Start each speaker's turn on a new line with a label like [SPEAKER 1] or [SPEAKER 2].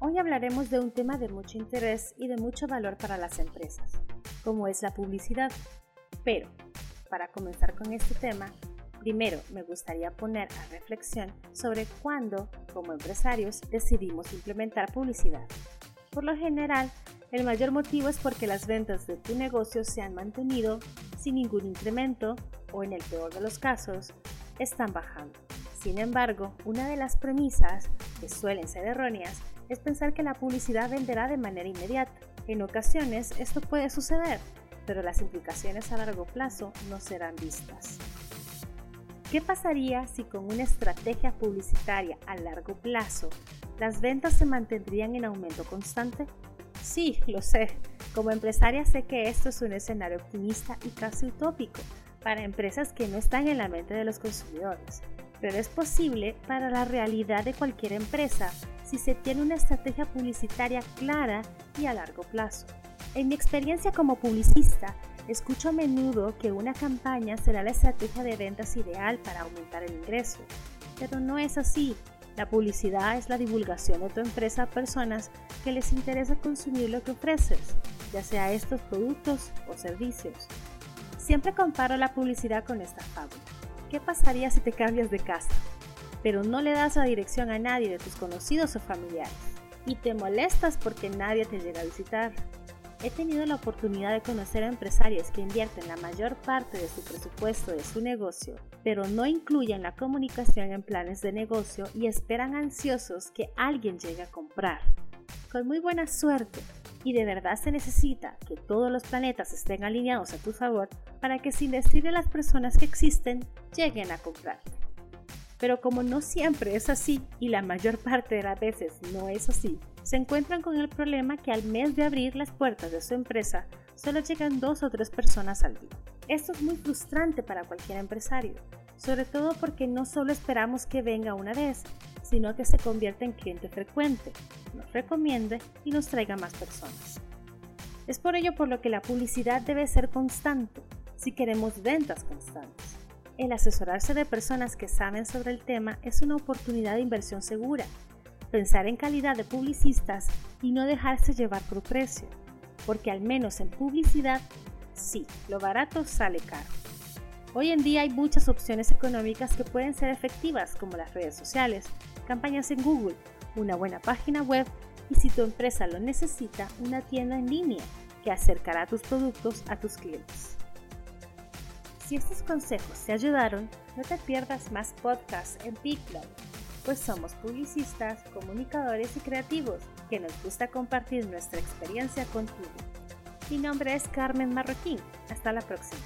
[SPEAKER 1] Hoy hablaremos de un tema de mucho interés y de mucho valor para las empresas, como es la publicidad. Pero, para comenzar con este tema, primero me gustaría poner a reflexión sobre cuándo, como empresarios, decidimos implementar publicidad. Por lo general, el mayor motivo es porque las ventas de tu negocio se han mantenido sin ningún incremento o en el peor de los casos, están bajando. Sin embargo, una de las premisas, que suelen ser erróneas, es pensar que la publicidad venderá de manera inmediata. En ocasiones esto puede suceder, pero las implicaciones a largo plazo no serán vistas. ¿Qué pasaría si con una estrategia publicitaria a largo plazo las ventas se mantendrían en aumento constante? Sí, lo sé. Como empresaria sé que esto es un escenario optimista y casi utópico para empresas que no están en la mente de los consumidores pero es posible para la realidad de cualquier empresa si se tiene una estrategia publicitaria clara y a largo plazo. En mi experiencia como publicista, escucho a menudo que una campaña será la estrategia de ventas ideal para aumentar el ingreso, pero no es así. La publicidad es la divulgación de tu empresa a personas que les interesa consumir lo que ofreces, ya sea estos productos o servicios. Siempre comparo la publicidad con esta fábula. ¿Qué pasaría si te cambias de casa, pero no le das la dirección a nadie de tus conocidos o familiares y te molestas porque nadie te llega a visitar? He tenido la oportunidad de conocer a empresarios que invierten la mayor parte de su presupuesto de su negocio, pero no incluyen la comunicación en planes de negocio y esperan ansiosos que alguien llegue a comprar. Con muy buena suerte, y de verdad se necesita que todos los planetas estén alineados a tu favor para que sin decirle a las personas que existen, lleguen a comprar. Pero como no siempre es así y la mayor parte de las veces no es así, se encuentran con el problema que al mes de abrir las puertas de su empresa solo llegan dos o tres personas al día. Esto es muy frustrante para cualquier empresario, sobre todo porque no solo esperamos que venga una vez, sino que se convierta en cliente frecuente, nos recomiende y nos traiga más personas. Es por ello por lo que la publicidad debe ser constante si queremos ventas constantes. El asesorarse de personas que saben sobre el tema es una oportunidad de inversión segura. Pensar en calidad de publicistas y no dejarse llevar por precio, porque al menos en publicidad, sí, lo barato sale caro. Hoy en día hay muchas opciones económicas que pueden ser efectivas, como las redes sociales, campañas en Google, una buena página web y si tu empresa lo necesita, una tienda en línea que acercará tus productos a tus clientes. Si estos consejos te ayudaron, no te pierdas más podcasts en PicLab, pues somos publicistas, comunicadores y creativos que nos gusta compartir nuestra experiencia contigo. Mi nombre es Carmen Marroquín. Hasta la próxima.